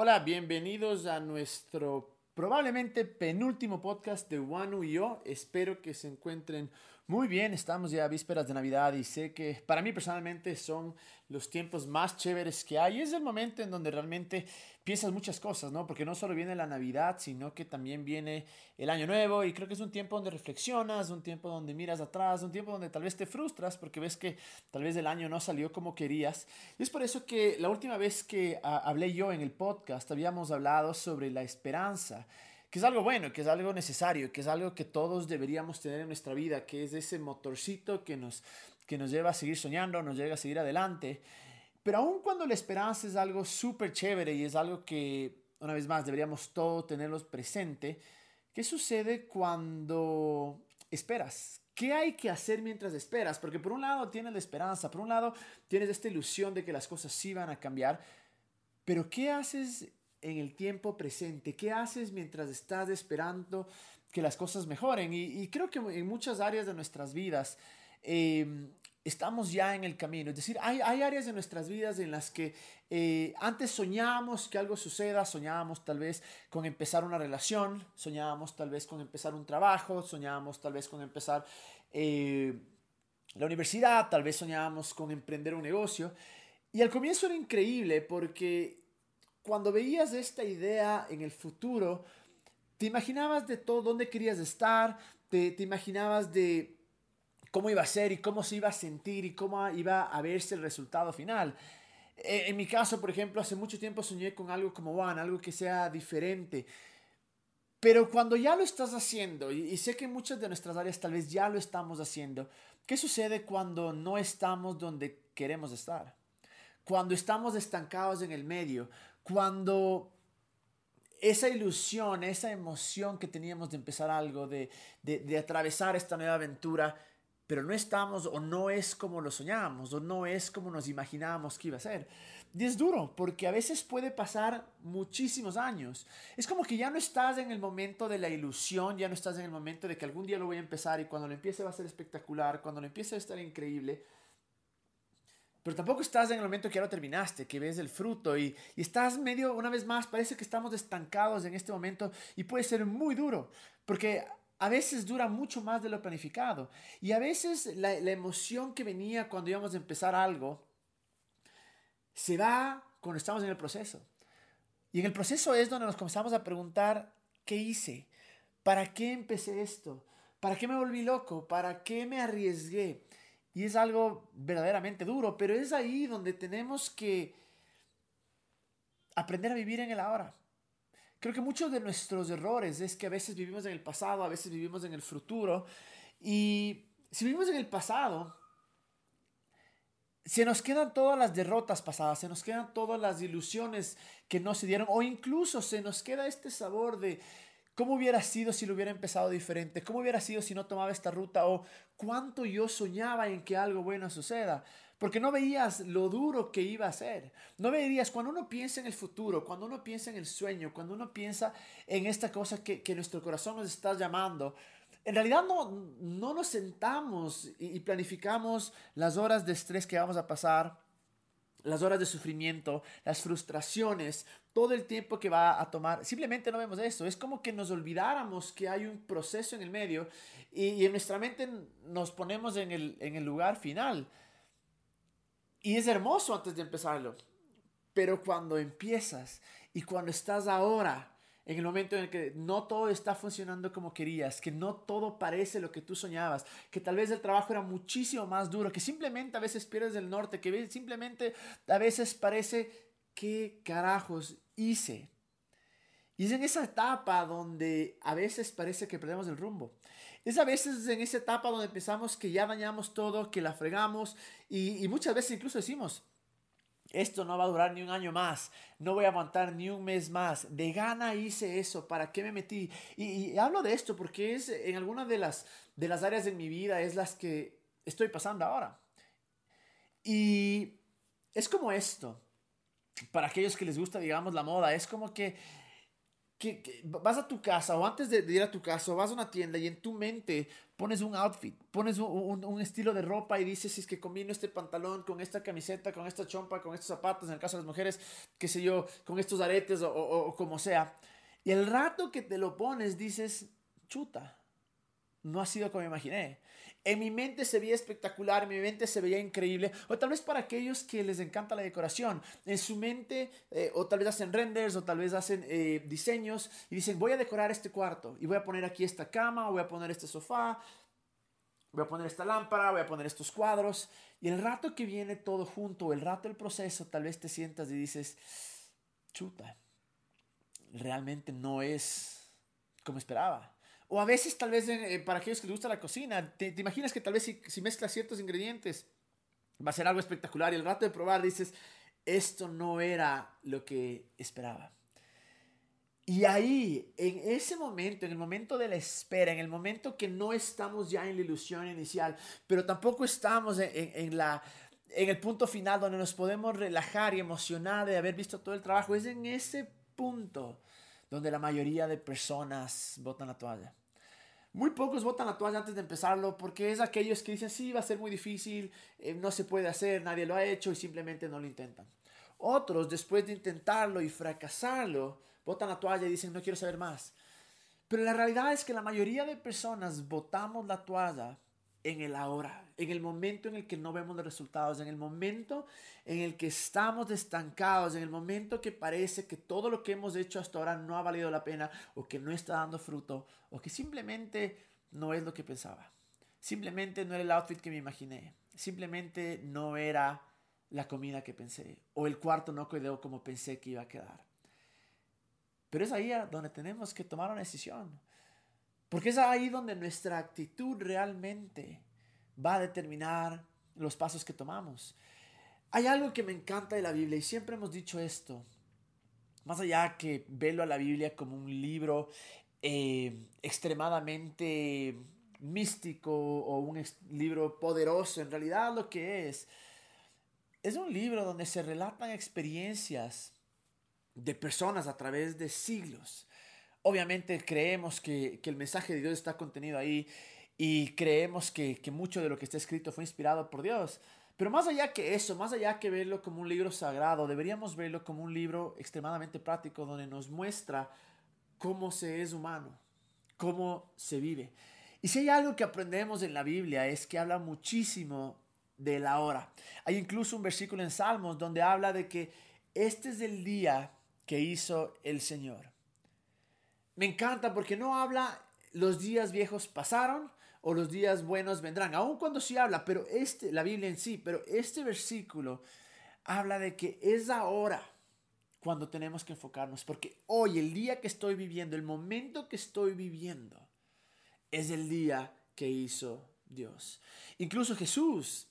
Hola, bienvenidos a nuestro probablemente penúltimo podcast de Wanu y yo. Espero que se encuentren muy bien. Estamos ya a vísperas de Navidad y sé que para mí personalmente son los tiempos más chéveres que hay. Es el momento en donde realmente piensas muchas cosas, ¿no? Porque no solo viene la Navidad, sino que también viene el Año Nuevo y creo que es un tiempo donde reflexionas, un tiempo donde miras atrás, un tiempo donde tal vez te frustras porque ves que tal vez el año no salió como querías. Y es por eso que la última vez que ah, hablé yo en el podcast habíamos hablado sobre la esperanza que es algo bueno, que es algo necesario, que es algo que todos deberíamos tener en nuestra vida, que es ese motorcito que nos, que nos lleva a seguir soñando, nos lleva a seguir adelante. Pero aun cuando la esperanza es algo súper chévere y es algo que, una vez más, deberíamos todos tenerlos presente, ¿qué sucede cuando esperas? ¿Qué hay que hacer mientras esperas? Porque por un lado tienes la esperanza, por un lado tienes esta ilusión de que las cosas sí van a cambiar, pero ¿qué haces en el tiempo presente? ¿Qué haces mientras estás esperando que las cosas mejoren? Y, creo que en muchas áreas de nuestras vidas em, estamos ya en el camino. Es decir, hay, hay áreas de nuestras vidas en las que eh, antes soñábamos que algo suceda, soñábamos tal vez con empezar una relación, soñábamos tal vez con empezar un trabajo, soñábamos tal vez con empezar eh, la universidad, tal vez soñábamos con emprender un negocio. Y al comienzo era increíble porque cuando veías esta idea en el futuro, te imaginabas de todo, dónde querías estar, te, te imaginabas de cómo iba a ser y cómo se iba a sentir y cómo iba a verse el resultado final. E, en mi caso, por ejemplo, hace mucho tiempo soñé con algo como One, algo que sea diferente. Pero cuando ya lo estás haciendo, y, sé que en muchas de nuestras áreas tal vez ya lo estamos haciendo, ¿qué sucede cuando no estamos donde queremos estar? Cuando estamos estancados en el medio, cuando esa ilusión, esa emoción que teníamos de empezar algo, de, de, atravesar esta nueva aventura, pero no estamos o no es como lo soñábamos o no es como nos imaginábamos que iba a ser. Y es duro porque a veces puede pasar muchísimos años. Es como que ya no estás en el momento de la ilusión, ya no estás en el momento de que algún día lo voy a empezar y cuando lo empiece va a ser espectacular, cuando lo empiece a estar increíble pero tampoco estás en el momento que ya lo terminaste, que ves el fruto y, estás medio, una vez más, parece que estamos estancados en este momento y puede ser muy duro, porque a veces dura mucho más de lo planificado y a veces la, la emoción que venía cuando íbamos a empezar algo se va cuando estamos en el proceso. Y en el proceso es donde nos comenzamos a preguntar, ¿qué hice? ¿Para qué empecé esto? ¿Para qué me volví loco? ¿Para qué me arriesgué? Y es algo verdaderamente duro, pero es ahí donde tenemos que aprender a vivir en el ahora. Creo que muchos de nuestros errores es que a veces vivimos en el pasado, a veces vivimos en el futuro. Y si vivimos en el pasado, se nos quedan todas las derrotas pasadas, se nos quedan todas las ilusiones que no se dieron, o incluso se nos queda este sabor de, ¿Cómo hubiera sido si lo hubiera empezado diferente? ¿Cómo hubiera sido si no tomaba esta ruta? ¿O cuánto yo soñaba en que algo bueno suceda? Porque no veías lo duro que iba a ser. No veías, cuando uno piensa en el futuro, cuando uno piensa en el sueño, cuando uno piensa en esta cosa que, nuestro corazón nos está llamando, en realidad no, no nos sentamos y planificamos las horas de estrés que vamos a pasar, las horas de sufrimiento, las frustraciones, todo el tiempo que va a tomar. Simplemente no vemos eso. Es como que nos olvidáramos que hay un proceso en el medio y, en nuestra mente nos ponemos en el, en el lugar final. Y es hermoso antes de empezarlo. Pero cuando empiezas y cuando estás ahora en el momento en el que no todo está funcionando como querías, que no todo parece lo que tú soñabas, que tal vez el trabajo era muchísimo más duro, que simplemente a veces pierdes el norte, que simplemente a veces parece, ¿qué carajos hice? Y es en esa etapa donde a veces parece que perdemos el rumbo. Es a veces en esa etapa donde pensamos que ya dañamos todo, que la fregamos y, muchas veces incluso decimos, esto no va a durar ni un año más, no voy a aguantar ni un mes más. De gana hice eso, ¿para qué me metí? Y, hablo de esto porque es en algunas de las, de las áreas de mi vida es las que estoy pasando ahora. Y es como esto, para aquellos que les gusta, digamos, la moda, es como que, que, vas a tu casa o antes de, ir a tu casa o vas a una tienda y en tu mente pones un outfit, pones un, estilo de ropa y dices, es que combino este pantalón con esta camiseta, con esta chompa, con estos zapatos, en el caso de las mujeres, qué sé yo, con estos aretes o, o como sea. Y el rato que te lo pones dices, chuta, no ha sido como imaginé. En mi mente se veía espectacular, en mi mente se veía increíble. O tal vez para aquellos que les encanta la decoración, en su mente, eh, o tal vez hacen renders, o tal vez hacen eh, diseños y dicen, voy a decorar este cuarto y voy a poner aquí esta cama, o voy a poner este sofá, voy a poner esta lámpara, voy a poner estos cuadros. Y el rato que viene todo junto, el rato del proceso, tal vez te sientas y dices, chuta, realmente no es como esperaba. O a veces tal vez eh, para aquellos que les gusta la cocina, te, imaginas que tal vez si, si, mezclas ciertos ingredientes va a ser algo espectacular y el rato de probar dices, esto no era lo que esperaba. Y ahí, en ese momento, en el momento de la espera, en el momento que no estamos ya en la ilusión inicial, pero tampoco estamos en, en, la, en el punto final donde nos podemos relajar y emocionar de haber visto todo el trabajo, es en ese punto donde la mayoría de personas botan la toalla. Muy pocos votan la toalla antes de empezarlo porque es aquellos que dicen, sí, va a ser muy difícil, eh, no se puede hacer, nadie lo ha hecho y simplemente no lo intentan. Otros, después de intentarlo y fracasarlo, botan la toalla y dicen, no quiero saber más. Pero la realidad es que la mayoría de personas botamos la toalla en el ahora, en el momento en el que no vemos los resultados, en el momento en el que estamos estancados, en el momento que parece que todo lo que hemos hecho hasta ahora no ha valido la pena o que no está dando fruto o que simplemente no es lo que pensaba. Simplemente no era el outfit que me imaginé. Simplemente no era la comida que pensé o el cuarto no quedó como pensé que iba a quedar. Pero es ahí donde tenemos que tomar una decisión. Porque es ahí donde nuestra actitud realmente va a determinar los pasos que tomamos. Hay algo que me encanta de la Biblia y siempre hemos dicho esto. Más allá que verlo a la Biblia como un libro eh, extremadamente místico o un libro poderoso, en realidad lo que es, es un libro donde se relatan experiencias de personas a través de siglos Obviamente creemos que, el mensaje de Dios está contenido ahí y creemos que, mucho de lo que está escrito fue inspirado por Dios. Pero más allá que eso, más allá que verlo como un libro sagrado, deberíamos verlo como un libro extremadamente práctico donde nos muestra cómo se es humano, cómo se vive. Y si hay algo que aprendemos en la Biblia es que habla muchísimo de la hora. Hay incluso un versículo en Salmos donde habla de que este es el día que hizo el Señor me encanta porque no habla los días viejos pasaron o los días buenos vendrán, aun cuando sí habla, pero este, la Biblia en sí, pero este versículo habla de que es ahora cuando tenemos que enfocarnos, porque hoy, el día que estoy viviendo, el momento que estoy viviendo, es el día que hizo Dios. Incluso Jesús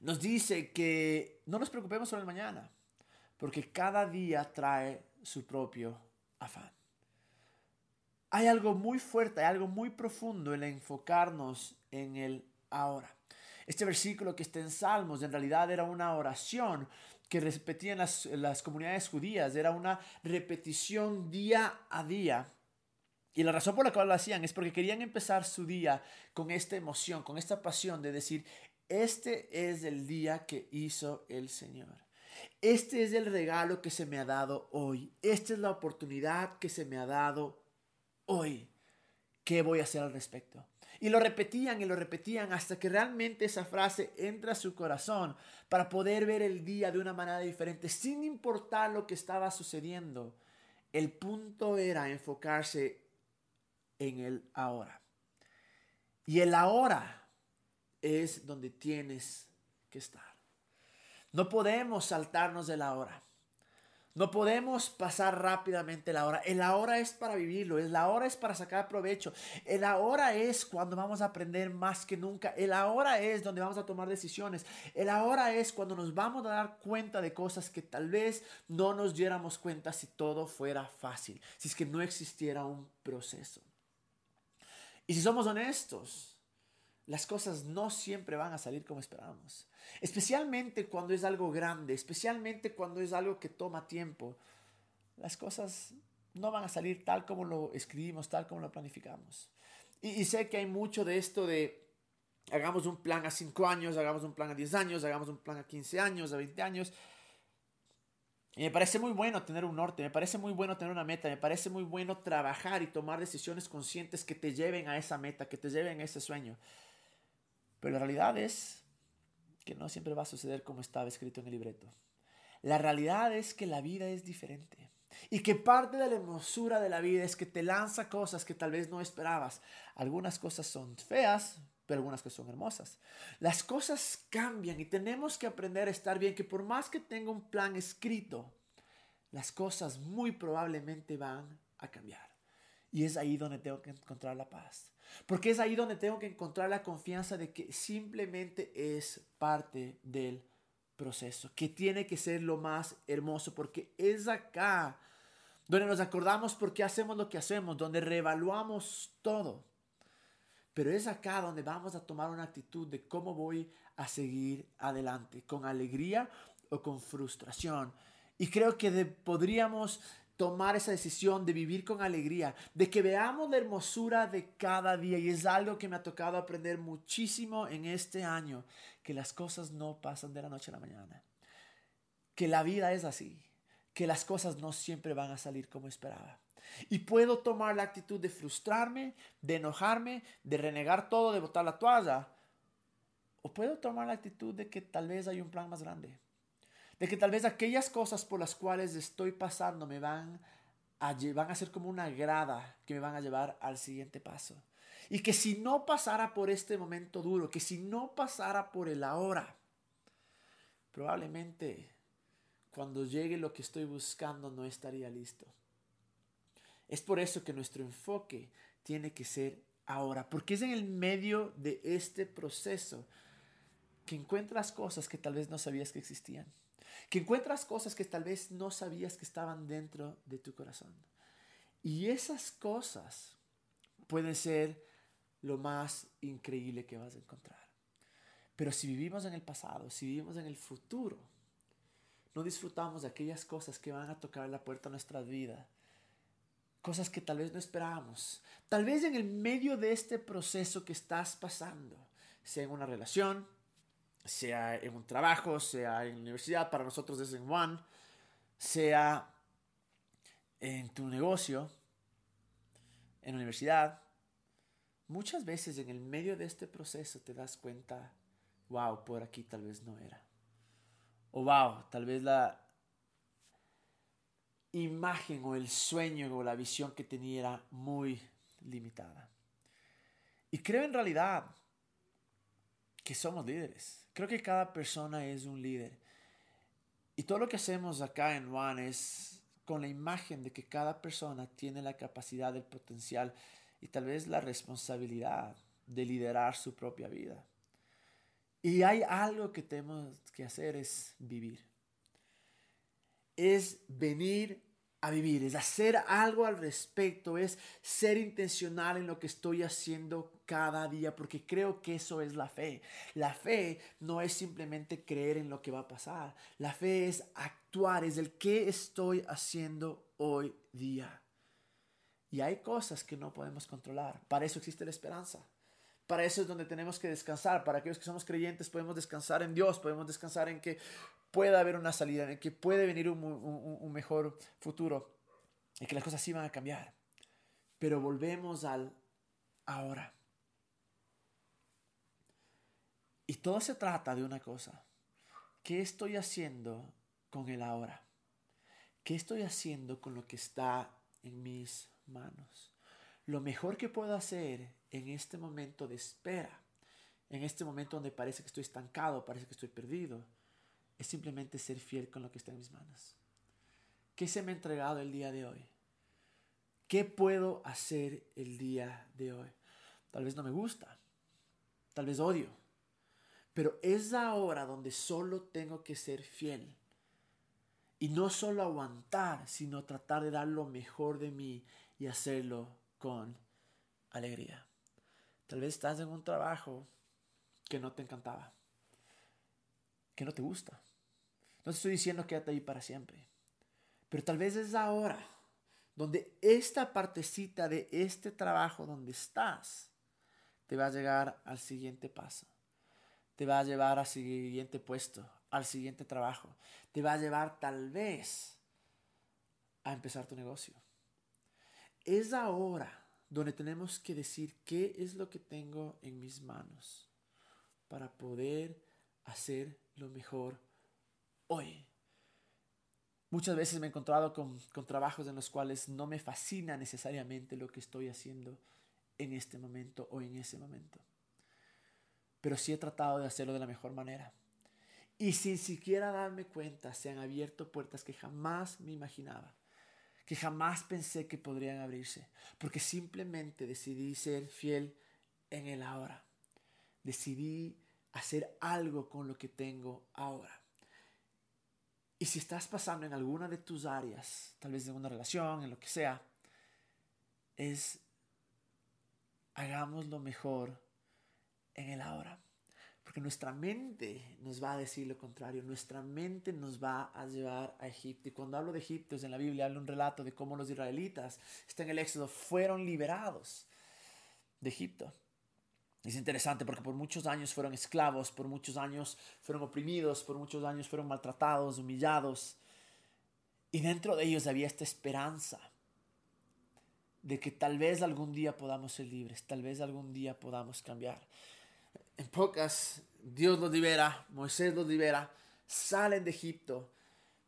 nos dice que no nos preocupemos sobre el mañana, porque cada día trae su propio afán. Hay algo muy fuerte, hay algo muy profundo en enfocarnos en el ahora. Este versículo que está en Salmos en realidad era una oración que repetían las, las comunidades judías, era una repetición día a día. Y la razón por la cual lo hacían es porque querían empezar su día con esta emoción, con esta pasión de decir, este es el día que hizo el Señor. Este es el regalo que se me ha dado hoy. Esta es la oportunidad que se me ha dado hoy, ¿qué voy a hacer al respecto? Y lo repetían y lo repetían hasta que realmente esa frase entra a su corazón para poder ver el día de una manera diferente, sin importar lo que estaba sucediendo. El punto era enfocarse en el ahora. Y el ahora es donde tienes que estar. No podemos saltarnos del ahora. No podemos pasar rápidamente la hora. El ahora es para vivirlo, el ahora es para sacar provecho. El ahora es cuando vamos a aprender más que nunca. El ahora es donde vamos a tomar decisiones. El ahora es cuando nos vamos a dar cuenta de cosas que tal vez no nos diéramos cuenta si todo fuera fácil, si es que no existiera un proceso. Y si somos honestos, las cosas no siempre van a salir como esperamos. Especialmente cuando es algo grande, especialmente cuando es algo que toma tiempo. Las cosas no van a salir tal como lo escribimos, tal como lo planificamos. Y, sé que hay mucho de esto de hagamos un plan a 5 años, hagamos un plan a 10 años, hagamos un plan a 15 años, a 20 años. Y me parece muy bueno tener un norte, me parece muy bueno tener una meta, me parece muy bueno trabajar y tomar decisiones conscientes que te lleven a esa meta, que te lleven a ese sueño. Pero la realidad es que no siempre va a suceder como estaba escrito en el libreto. La realidad es que la vida es diferente. Y que parte de la hermosura de la vida es que te lanza cosas que tal vez no esperabas. Algunas cosas son feas, pero algunas que son hermosas. Las cosas cambian y tenemos que aprender a estar bien, que por más que tenga un plan escrito, las cosas muy probablemente van a cambiar. Y es ahí donde tengo que encontrar la paz. Porque es ahí donde tengo que encontrar la confianza de que simplemente es parte del proceso, que tiene que ser lo más hermoso, porque es acá donde nos acordamos por qué hacemos lo que hacemos, donde reevaluamos todo. Pero es acá donde vamos a tomar una actitud de cómo voy a seguir adelante, con alegría o con frustración. Y creo que podríamos tomar esa decisión de vivir con alegría, de que veamos la hermosura de cada día. Y es algo que me ha tocado aprender muchísimo en este año, que las cosas no pasan de la noche a la mañana, que la vida es así, que las cosas no siempre van a salir como esperaba. Y puedo tomar la actitud de frustrarme, de enojarme, de renegar todo, de botar la toalla. O puedo tomar la actitud de que tal vez hay un plan más grande de que tal vez aquellas cosas por las cuales estoy pasando me van a, van a ser como una grada que me van a llevar al siguiente paso. Y que si no pasara por este momento duro, que si no pasara por el ahora, probablemente cuando llegue lo que estoy buscando no estaría listo. Es por eso que nuestro enfoque tiene que ser ahora, porque es en el medio de este proceso que encuentras cosas que tal vez no sabías que existían que encuentras cosas que tal vez no sabías que estaban dentro de tu corazón. Y esas cosas pueden ser lo más increíble que vas a encontrar. Pero si vivimos en el pasado, si vivimos en el futuro, no disfrutamos de aquellas cosas que van a tocar la puerta a nuestra vida. Cosas que tal vez no esperábamos. Tal vez en el medio de este proceso que estás pasando, sea en una relación, sea en un trabajo, sea en la universidad, para nosotros es en One, sea en tu negocio, en la universidad, muchas veces en el medio de este proceso te das cuenta, wow, por aquí tal vez no era. O wow, tal vez la imagen o el sueño o la visión que tenía era muy limitada. Y creo en realidad que somos líderes. Creo que cada persona es un líder. Y todo lo que hacemos acá en One es con la imagen de que cada persona tiene la capacidad, el potencial y tal vez la responsabilidad de liderar su propia vida. Y hay algo que tenemos que hacer es vivir. Es venir a vivir, es hacer algo al respecto, es ser intencional en lo que estoy haciendo cada día, porque creo que eso es la fe. La fe no es simplemente creer en lo que va a pasar, la fe es actuar, es el que estoy haciendo hoy día. Y hay cosas que no podemos controlar, para eso existe la esperanza. Para eso es donde tenemos que descansar. Para aquellos que somos creyentes podemos descansar en Dios, podemos descansar en que pueda haber una salida, en que puede venir un, mejor futuro, y que las cosas sí van a cambiar. Pero volvemos al ahora. Y todo se trata de una cosa. ¿Qué estoy haciendo con el ahora? ¿Qué estoy haciendo con lo que está en mis manos? Lo mejor que puedo hacer en este momento de espera, en este momento donde parece que estoy estancado, parece que estoy perdido, es simplemente ser fiel con lo que está en mis manos. ¿Qué se me ha entregado el día de hoy? ¿Qué puedo hacer el día de hoy? Tal vez no me gusta, tal vez odio, pero es ahora donde solo tengo que ser fiel. Y no solo aguantar, sino tratar de dar lo mejor de mí y hacerlo con alegría. Tal vez estás en un trabajo que no te encantaba, que no te gusta. No te estoy diciendo quédate ahí para siempre, pero tal vez es ahora donde esta partecita de este trabajo donde estás te va a llegar al siguiente paso, te va a llevar al siguiente puesto, al siguiente trabajo, te va a llevar tal vez a empezar tu negocio. Es ahora donde tenemos que decir qué es lo que tengo en mis manos para poder hacer lo mejor hoy. Muchas veces me he encontrado con, con, trabajos en los cuales no me fascina necesariamente lo que estoy haciendo en este momento o en ese momento. Pero sí he tratado de hacerlo de la mejor manera. Y sin siquiera darme cuenta, se han abierto puertas que jamás me imaginaba, que jamás pensé que podrían abrirse, porque simplemente decidí ser fiel en el ahora. Decidí hacer algo con lo que tengo ahora. Y si estás pasando en alguna de tus áreas, tal vez en una relación, en lo que sea, es hagamos lo mejor en el ahora. Porque nuestra mente nos va a decir lo contrario. Nuestra mente nos va a llevar a Egipto. Y cuando hablo de Egipto, es en la Biblia, hablo un relato de cómo los israelitas, está en el Éxodo, fueron liberados de Egipto. Es interesante porque por muchos años fueron esclavos, por muchos años fueron oprimidos, por muchos años fueron maltratados, humillados. Y dentro de ellos había esta esperanza de que tal vez algún día podamos ser libres, tal vez algún día podamos cambiar. En pocas, Dios los libera, Moisés los libera, salen de Egipto,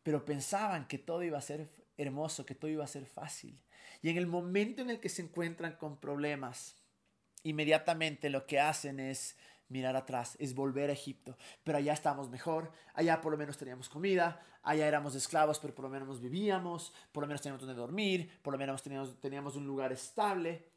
pero pensaban que todo iba a ser hermoso, que todo iba a ser fácil. Y en el momento en el que se encuentran con problemas, inmediatamente lo que hacen es mirar atrás, es volver a Egipto. Pero allá estamos mejor, allá por lo menos teníamos comida, allá éramos esclavos, pero por lo menos vivíamos, por lo menos teníamos donde dormir, por lo menos teníamos, teníamos un lugar estable.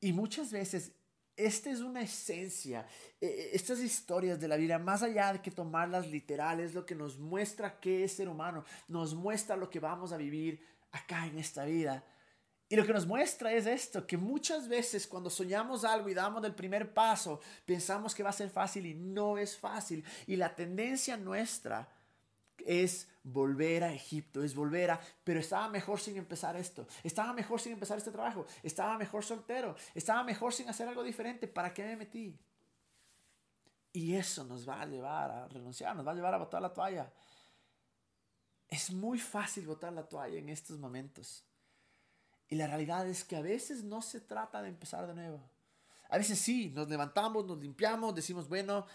Y muchas veces esta es una esencia, e, e, estas historias de la vida, más allá de que tomarlas literales, lo que nos muestra qué es ser humano, nos muestra lo que vamos a vivir acá en esta vida. Y lo que nos muestra es esto, que muchas veces cuando soñamos algo y damos el primer paso, pensamos que va a ser fácil y no es fácil. Y la tendencia nuestra es volver a Egipto, es volver a, pero estaba mejor sin empezar esto, estaba mejor sin empezar este trabajo, estaba mejor soltero, estaba mejor sin hacer algo diferente, ¿para qué me metí? Y eso nos va a llevar a renunciar, nos va a llevar a botar la toalla. Es muy fácil botar la toalla en estos momentos. Y la realidad es que a veces no se trata de empezar de nuevo. A veces sí, nos levantamos, nos limpiamos, decimos, bueno,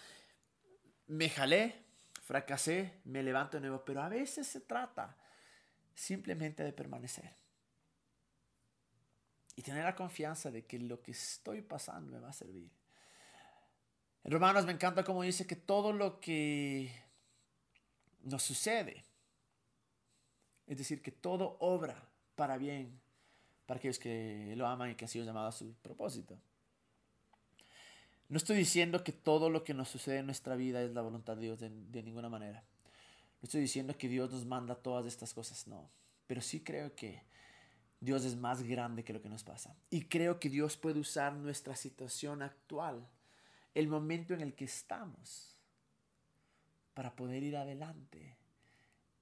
me jalé, fracasé, me levanto de nuevo. Pero a veces se trata simplemente de permanecer. Y tener la confianza de que lo que estoy pasando me va a servir. En Romanos me encanta como dice que todo lo que nos sucede, es decir, que todo obra para bien para aquellos que lo aman y que han sido llamados a su propósito. No estoy diciendo que todo lo que nos sucede en nuestra vida es la voluntad de Dios de, ninguna manera. No estoy diciendo que Dios nos manda todas estas cosas, no. Pero sí creo que Dios es más grande que lo que nos pasa. Y creo que Dios puede usar nuestra situación actual, el momento en el que estamos, para poder ir adelante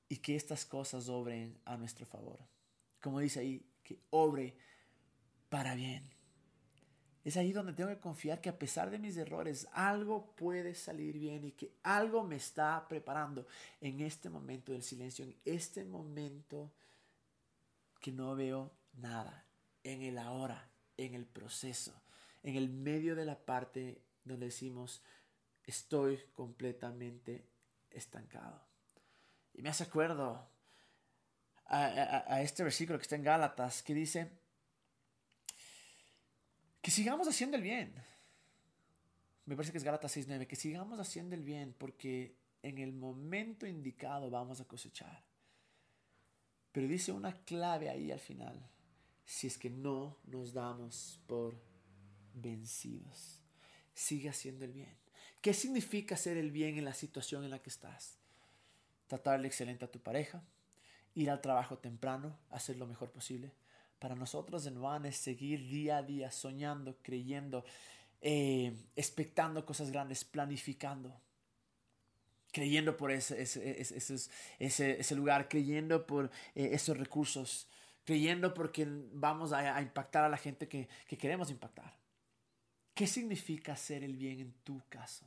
y que estas cosas obren a nuestro favor. Como dice ahí, que obre para bien. Es ahí donde tengo que confiar que a pesar de mis errores, algo puede salir bien y que algo me está preparando en este momento del silencio, en este momento que no veo nada, en el ahora, en el proceso, en el medio de la parte donde decimos, estoy completamente estancado. Y me hace acuerdo a, este versículo que está en Gálatas, que dice que sigamos haciendo el bien. Me parece que es Gálatas 6.9, que sigamos haciendo el bien porque en el momento indicado vamos a cosechar. Pero dice una clave ahí al final, si es que no nos damos por vencidos. Sigue haciendo el bien. ¿Qué significa hacer el bien en la situación en la que estás? Tratarle excelente a tu pareja, ir al trabajo temprano, hacer lo mejor posible. Para nosotros en One es seguir día a día soñando, creyendo, eh, expectando cosas grandes, planificando, creyendo por ese, ese, ese, ese lugar, creyendo por eh, esos recursos, creyendo porque vamos a, impactar a la gente que, que queremos impactar. ¿Qué significa hacer el bien en tu caso?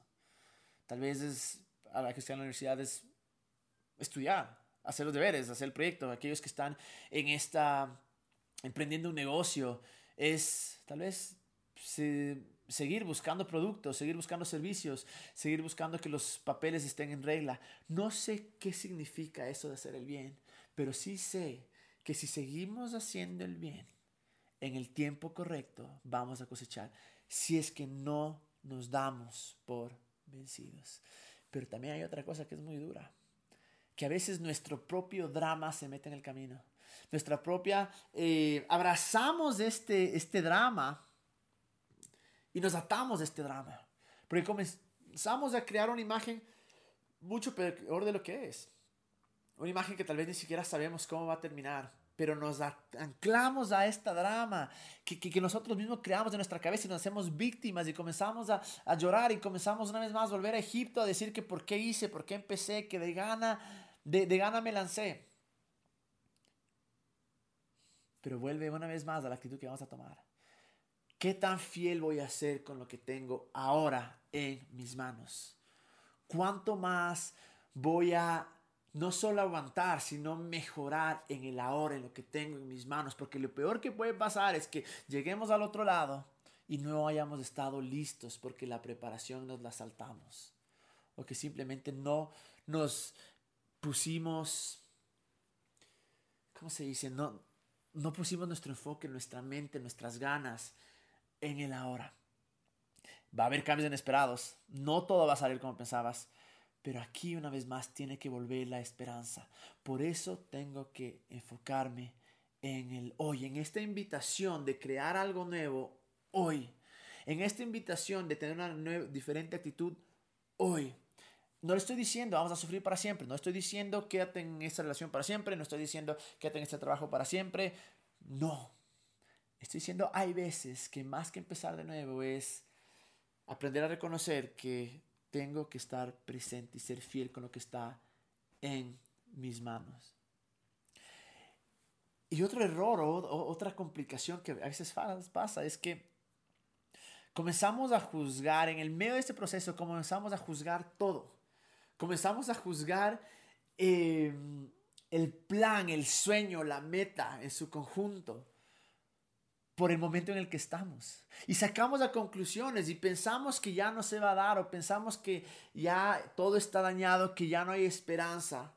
Tal vez es, a la que está en la universidad es estudiar, hacer los deberes, hacer el proyecto. Aquellos que están en esta, emprendiendo un negocio, es tal vez seguir buscando productos, seguir buscando servicios, seguir buscando que los papeles estén en regla. No sé qué significa eso de hacer el bien, pero sí sé que si seguimos haciendo el bien en el tiempo correcto, vamos a cosechar. Si es que no nos damos por vencidos. Pero también hay otra cosa que es muy dura, que a veces nuestro propio drama se mete en el camino. Nuestra propia, eh, abrazamos este, este drama y nos atamos de este drama. Porque comenzamos a crear una imagen mucho peor de lo que es. Una imagen que tal vez ni siquiera sabemos cómo va a terminar. Pero nos anclamos a esta drama que, que, nosotros mismos creamos en nuestra cabeza y nos hacemos víctimas y comenzamos a, a, llorar y comenzamos una vez más a volver a Egipto a decir que por qué hice, por qué empecé, que de gana, de, de gana me lancé. Pero vuelve una vez más a la actitud que vamos a tomar. ¿Qué tan fiel voy a ser con lo que tengo ahora en mis manos? ¿Cuánto más voy a no solo aguantar, sino mejorar en el ahora, en lo que tengo en mis manos? Porque lo peor que puede pasar es que lleguemos al otro lado y no hayamos estado listos porque la preparación nos la saltamos. O que simplemente no nos pusimos, ¿cómo se dice? No, no pusimos nuestro enfoque, nuestra mente, nuestras ganas en el ahora. Va a haber cambios inesperados, no todo va a salir como pensabas, pero aquí una vez más tiene que volver la esperanza. Por eso tengo que enfocarme en el hoy, en esta invitación de crear algo nuevo hoy, en esta invitación de tener una diferente actitud hoy. No le estoy diciendo vamos a sufrir para siempre, no estoy diciendo quédate en esta relación para siempre, no estoy diciendo quédate en este trabajo para siempre, no, Estoy diciendo, hay veces que más que empezar de nuevo es aprender a reconocer que tengo que estar presente y ser fiel con lo que está en mis manos. Y otro error o, otra complicación que a veces pasa es que comenzamos a juzgar, en el medio de este proceso comenzamos a juzgar todo. Comenzamos a juzgar em, el plan, el sueño, la meta en su conjunto por el momento en el que estamos. Y sacamos las conclusiones y pensamos que ya no se va a dar o pensamos que ya todo está dañado, que ya no hay esperanza.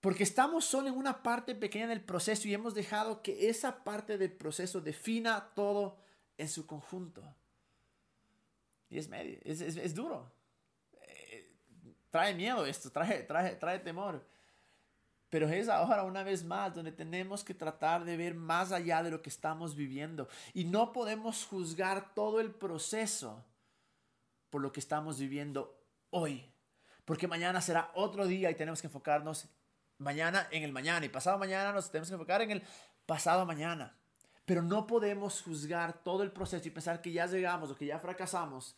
Porque estamos solo en una parte pequeña del proceso y hemos dejado que esa parte del proceso defina todo en su conjunto. Y es, medio, es, es, duro. Trae miedo esto, trae, trae, trae temor. Pero es ahora una vez más donde tenemos que tratar de ver más allá de lo que estamos viviendo. Y no podemos juzgar todo el proceso por lo que estamos viviendo hoy. Porque mañana será otro día y tenemos que enfocarnos mañana en el mañana. Y pasado mañana nos tenemos que enfocar en el pasado mañana. Pero no podemos juzgar todo el proceso y pensar que ya llegamos o que ya fracasamos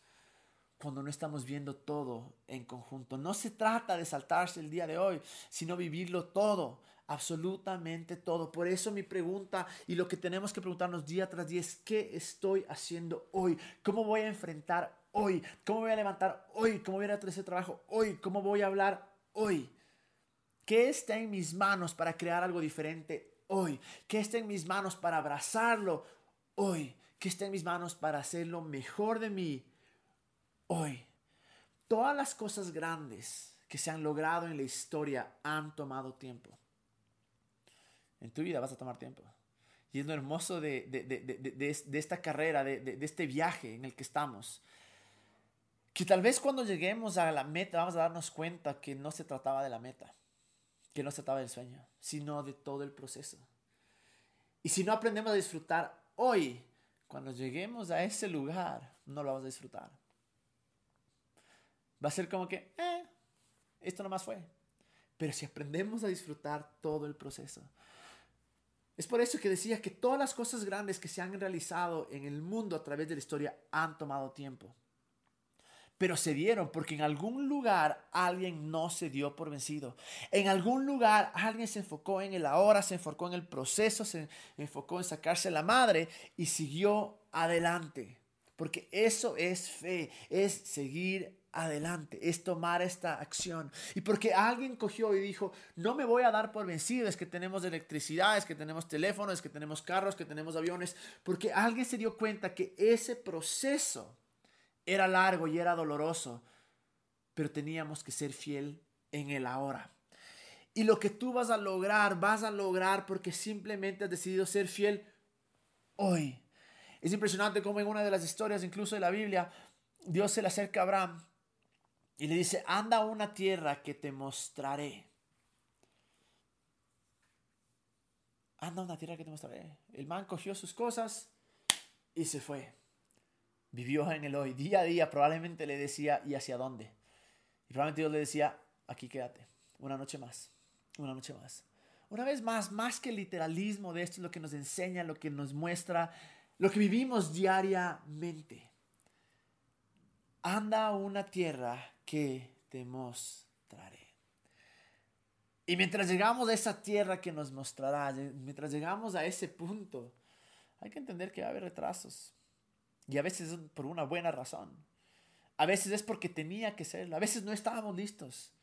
cuando no estamos viendo todo en conjunto. No se trata de saltarse el día de hoy, sino vivirlo todo, absolutamente todo. Por eso mi pregunta y lo que tenemos que preguntarnos día tras día es, ¿qué estoy haciendo hoy? ¿Cómo voy a enfrentar hoy? ¿Cómo voy a levantar hoy? ¿Cómo voy a hacer ese trabajo hoy? ¿Cómo voy a hablar hoy? ¿Qué está en mis manos para crear algo diferente hoy? ¿Qué está en mis manos para abrazarlo hoy? ¿Qué está en mis manos para hacerlo mejor de mí hoy. Todas las cosas grandes que se han logrado en la historia han tomado tiempo. En tu vida vas a tomar tiempo. Y es lo hermoso de, de, esta carrera, de, este viaje en el que estamos. Que tal vez cuando lleguemos a la meta vamos a darnos cuenta que no se trataba de la meta, que no se trataba del sueño, sino de todo el proceso. Y si no aprendemos a disfrutar hoy, cuando lleguemos a ese lugar, no lo vamos a disfrutar va a ser como que, eh, esto nomás fue. Pero si aprendemos a disfrutar todo el proceso. Es por eso que decía que todas las cosas grandes que se han realizado en el mundo a través de la historia han tomado tiempo. pero se dieron porque en algún lugar alguien no se dio por vencido. En algún lugar alguien se enfocó en el ahora, se enfocó en el proceso, se enfocó en sacarse la madre y siguió adelante. Porque eso es fe, es seguir adelante, es tomar esta acción. Y porque alguien cogió y dijo, no me voy a dar por vencido, es que tenemos electricidad, es que tenemos teléfonos, es que tenemos carros, que tenemos aviones, porque alguien se dio cuenta que ese proceso era largo y era doloroso, pero teníamos que ser fiel en el ahora. Y lo que tú vas a lograr, vas a lograr porque simplemente has decidido ser fiel hoy. Es impresionante cómo en una de las historias, incluso de la Biblia, Dios se le acerca a Abraham y le dice, anda a una tierra que te mostraré. Anda a una tierra que te mostraré. El man cogió sus cosas y se fue vivió en el hoy, día a día, probablemente le decía, ¿y hacia dónde? Y probablemente Dios le decía, aquí quédate, una noche más, una noche más. Una vez más, más que el literalismo de esto es lo que nos enseña, lo que nos muestra, lo que vivimos diariamente. Anda a una tierra que te mostraré. Y mientras llegamos a esa tierra que nos mostrará, mientras llegamos a ese punto, hay que entender que va a haber retrasos. Y a veces es por una buena razón. A veces es porque tenía que ser. A veces no estábamos listos.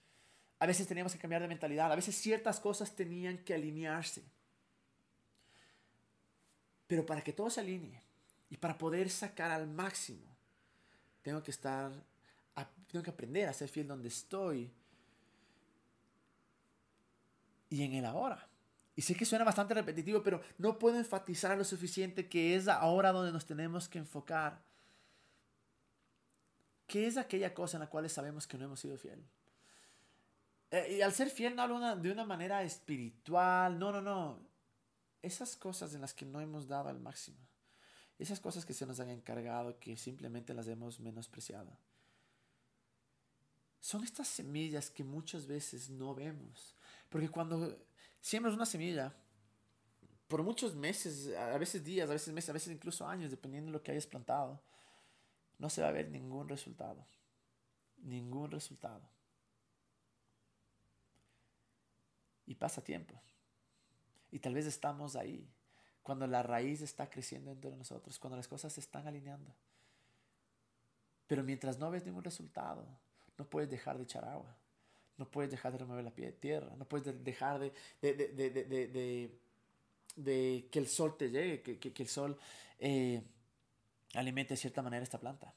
A veces teníamos que cambiar de mentalidad. A veces ciertas cosas tenían que alinearse. Pero para que todo se alinee y para poder sacar al máximo, tengo que estar, tengo que aprender a ser fiel donde estoy y en el ahora. Y sé que suena bastante repetitivo, pero no puedo enfatizar lo suficiente que es ahora donde nos tenemos que enfocar. ¿Qué es aquella cosa en la cual sabemos que no hemos sido fiel? Eh, y al ser fiel no hablo de una manera espiritual, no, no, no. Esas cosas en las que no hemos dado al máximo. Esas cosas que se nos han encargado, que simplemente las hemos menospreciado. Son estas semillas que muchas veces no vemos. Porque cuando siembras una semilla, por muchos meses, a veces días, a veces meses, a veces incluso años, dependiendo de lo que hayas plantado, no se va a ver ningún resultado. Ningún resultado. Y pasa tiempo. Y tal vez estamos ahí, cuando la raíz está creciendo dentro de nosotros, cuando las cosas se están alineando. Pero mientras no ves ningún resultado, no puedes dejar de echar agua. No puedes dejar de remover la pie de tierra. No puedes dejar de, de, que el sol te llegue, que, que, el sol eh, alimente de cierta manera esta planta.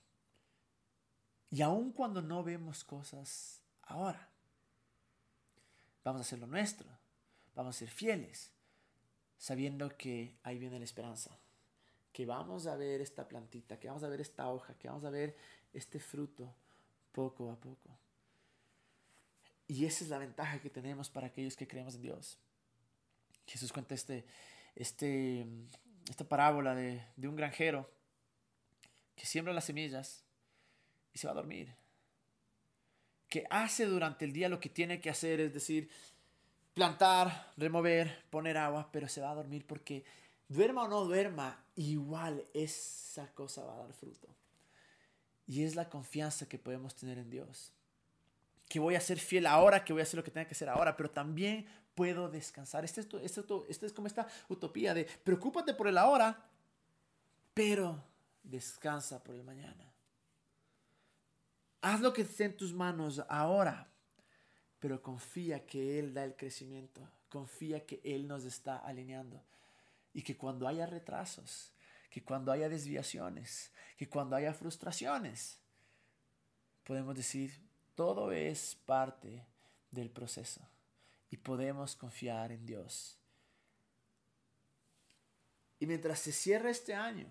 Y aun cuando no vemos cosas ahora, vamos a hacer lo nuestro. Vamos a ser fieles, sabiendo que ahí viene la esperanza. Que vamos a ver esta plantita, que vamos a ver esta hoja, que vamos a ver este fruto poco a poco. Y esa es la ventaja que tenemos para aquellos que creemos en Dios. Jesús cuenta este, este, esta parábola de, de un granjero que siembra las semillas y se va a dormir. Que hace durante el día lo que tiene que hacer, es decir, plantar, remover, poner agua, pero se va a dormir porque duerma o no duerma, igual esa cosa va a dar fruto. Y es la confianza que podemos tener en Dios que voy a ser fiel ahora, que voy a hacer lo que tenga que hacer ahora, pero también puedo descansar. Esta es, este, este es como esta utopía de preocúpate por el ahora, pero descansa por el mañana. Haz lo que esté en tus manos ahora, pero confía que Él da el crecimiento, confía que Él nos está alineando y que cuando haya retrasos, que cuando haya desviaciones, que cuando haya frustraciones, podemos decir, todo es parte del proceso y podemos confiar en Dios. Y mientras se cierra este año,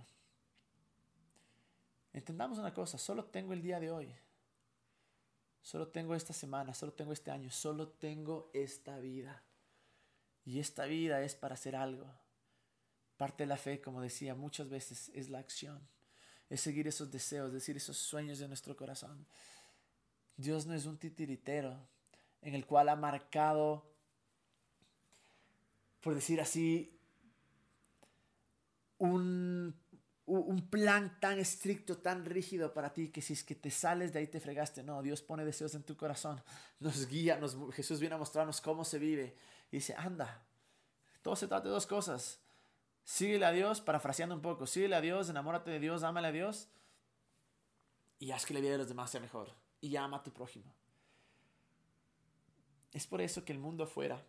entendamos una cosa, solo tengo el día de hoy. Solo tengo esta semana, solo tengo este año, solo tengo esta vida. Y esta vida es para hacer algo. Parte de la fe, como decía muchas veces, es la acción. Es seguir esos deseos, es decir, esos sueños de nuestro corazón. Dios no es un titiritero en el cual ha marcado, por decir así, un, un plan tan estricto, tan rígido para ti, que si es que te sales de ahí te fregaste. No, Dios pone deseos en tu corazón, nos guía, Jesús viene a mostrarnos cómo se vive. Y dice, anda, todo se trata de dos cosas. Síguele a Dios, parafraseando un poco, síguele a Dios, enamórate de Dios, ámale a Dios y haz que la vida de los demás sea mejor. Y ama a tu prójimo. Es por eso que el mundo afuera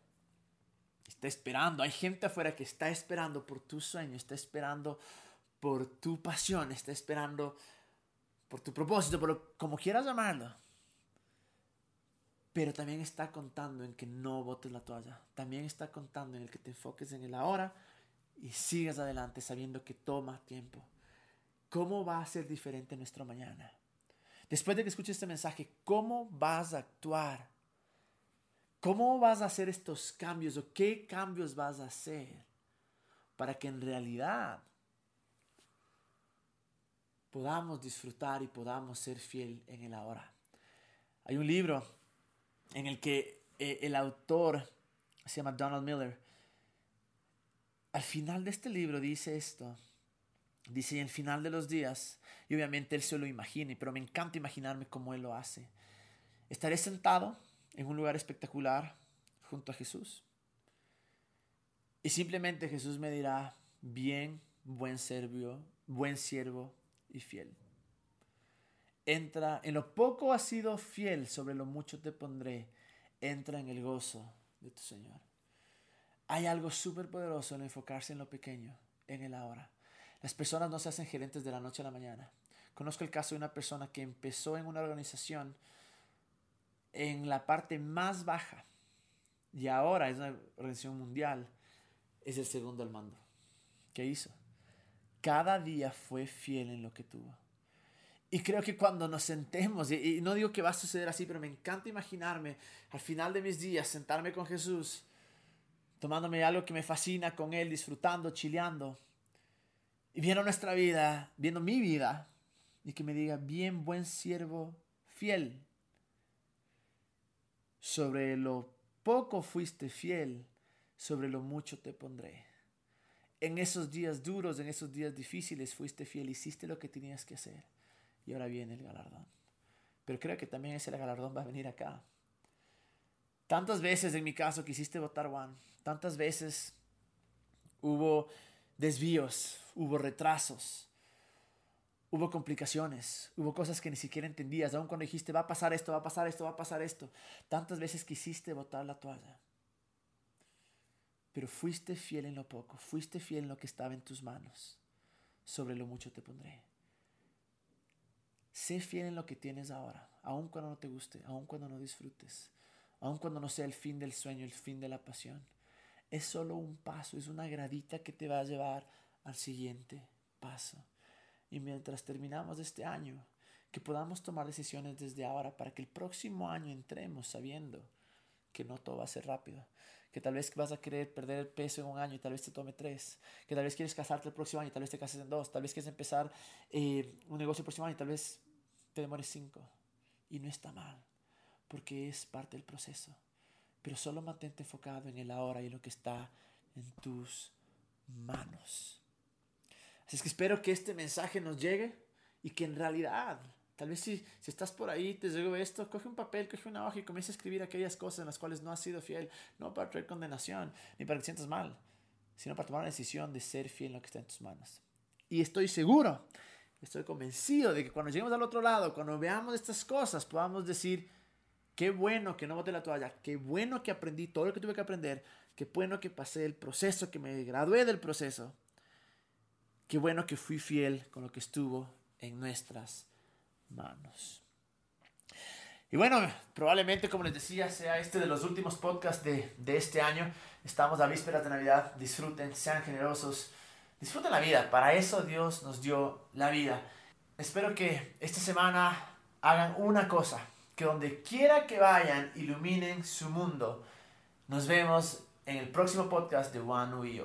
está esperando. Hay gente afuera que está esperando por tu sueño, está esperando por tu pasión, está esperando por tu propósito, por como quieras llamarlo. Pero también está contando en que no botes la toalla. También está contando en el que te enfoques en el ahora y sigas adelante sabiendo que toma tiempo. ¿Cómo va a ser diferente nuestro mañana? Después de que escuches este mensaje, ¿cómo vas a actuar? ¿Cómo vas a hacer estos cambios o qué cambios vas a hacer para que en realidad podamos disfrutar y podamos ser fiel en el ahora. Hay un libro en el que eh, el autor se llama Donald Miller. Al final de este libro dice esto. Dice, y en final de los días, y obviamente él se lo imagina, pero me encanta imaginarme cómo él lo hace. Estaré sentado en un lugar espectacular junto a Jesús. Y simplemente Jesús me dirá, bien, buen siervo, buen siervo y fiel. Entra, en lo poco has sido fiel, sobre lo mucho te pondré. Entra en el gozo de tu Señor. Hay algo súper poderoso en enfocarse en lo pequeño, en el ahora. Las personas no se hacen gerentes de la noche a la mañana. Conozco el caso de una persona que empezó en una organización en la parte más baja y ahora es una organización mundial. Es el segundo al mando. ¿Qué hizo? cada día fue fiel en lo que tuvo. Y creo que cuando nos sentemos, y, no digo que va a suceder así, pero me encanta imaginarme al final de mis días sentarme con Jesús, tomándome algo que me fascina con Él, disfrutando, chileando, y viendo nuestra vida, viendo mi vida, y que me diga, bien buen siervo, fiel. Sobre lo poco fuiste fiel, sobre lo mucho te pondré en esos días duros, en esos días difíciles, fuiste fiel, hiciste lo que tenías que hacer. Y ahora viene el galardón. Pero creo que también ese galardón va a venir acá. Tantas veces en mi caso quisiste votar Juan, tantas veces hubo desvíos, hubo retrasos, hubo complicaciones, hubo cosas que ni siquiera entendías, aun cuando dijiste va a pasar esto, va a pasar esto, va a pasar esto. Tantas veces quisiste botar la toalla. Pero fuiste fiel en lo poco, fuiste fiel en lo que estaba en tus manos, sobre lo mucho te pondré. Sé fiel en lo que tienes ahora, aun cuando no te guste, aun cuando no disfrutes, aun cuando no sea el fin del sueño, el fin de la pasión. Es solo un paso, es una gradita que te va a llevar al siguiente paso. Y mientras terminamos este año, que podamos tomar decisiones desde ahora para que el próximo año entremos sabiendo que no todo va a ser rápido, que tal vez vas a querer perder peso en un año y tal vez te tome tres, que tal vez quieres casarte el próximo año y tal vez te cases en dos, tal vez quieres empezar eh, un negocio el próximo año y tal vez te demores cinco. Y no está mal, porque es parte del proceso. Pero solo mantente enfocado en el ahora y en lo que está en tus manos. Así es que espero que este mensaje nos llegue y que en realidad Tal vez si, si estás por ahí, te digo esto, coge un papel, coge una hoja y comienza a escribir aquellas cosas en las cuales no has sido fiel, no para traer condenación, ni para que te sientas mal, sino para tomar una decisión de ser fiel en lo que está en tus manos. Y estoy seguro, estoy convencido de que cuando lleguemos al otro lado, cuando veamos estas cosas, podamos decir, qué bueno que no boté la toalla, qué bueno que aprendí todo lo que tuve que aprender, qué bueno que pasé el proceso, que me gradué del proceso, qué bueno que fui fiel con lo que estuvo en nuestras manos. Y bueno, probablemente, como les decía, sea este de los últimos podcasts de, de este año. Estamos a vísperas de Navidad. Disfruten, sean generosos, disfruten la vida. Para eso Dios nos dio la vida. Espero que esta semana hagan una cosa, que donde quiera que vayan, iluminen su mundo. Nos vemos en el próximo podcast de One y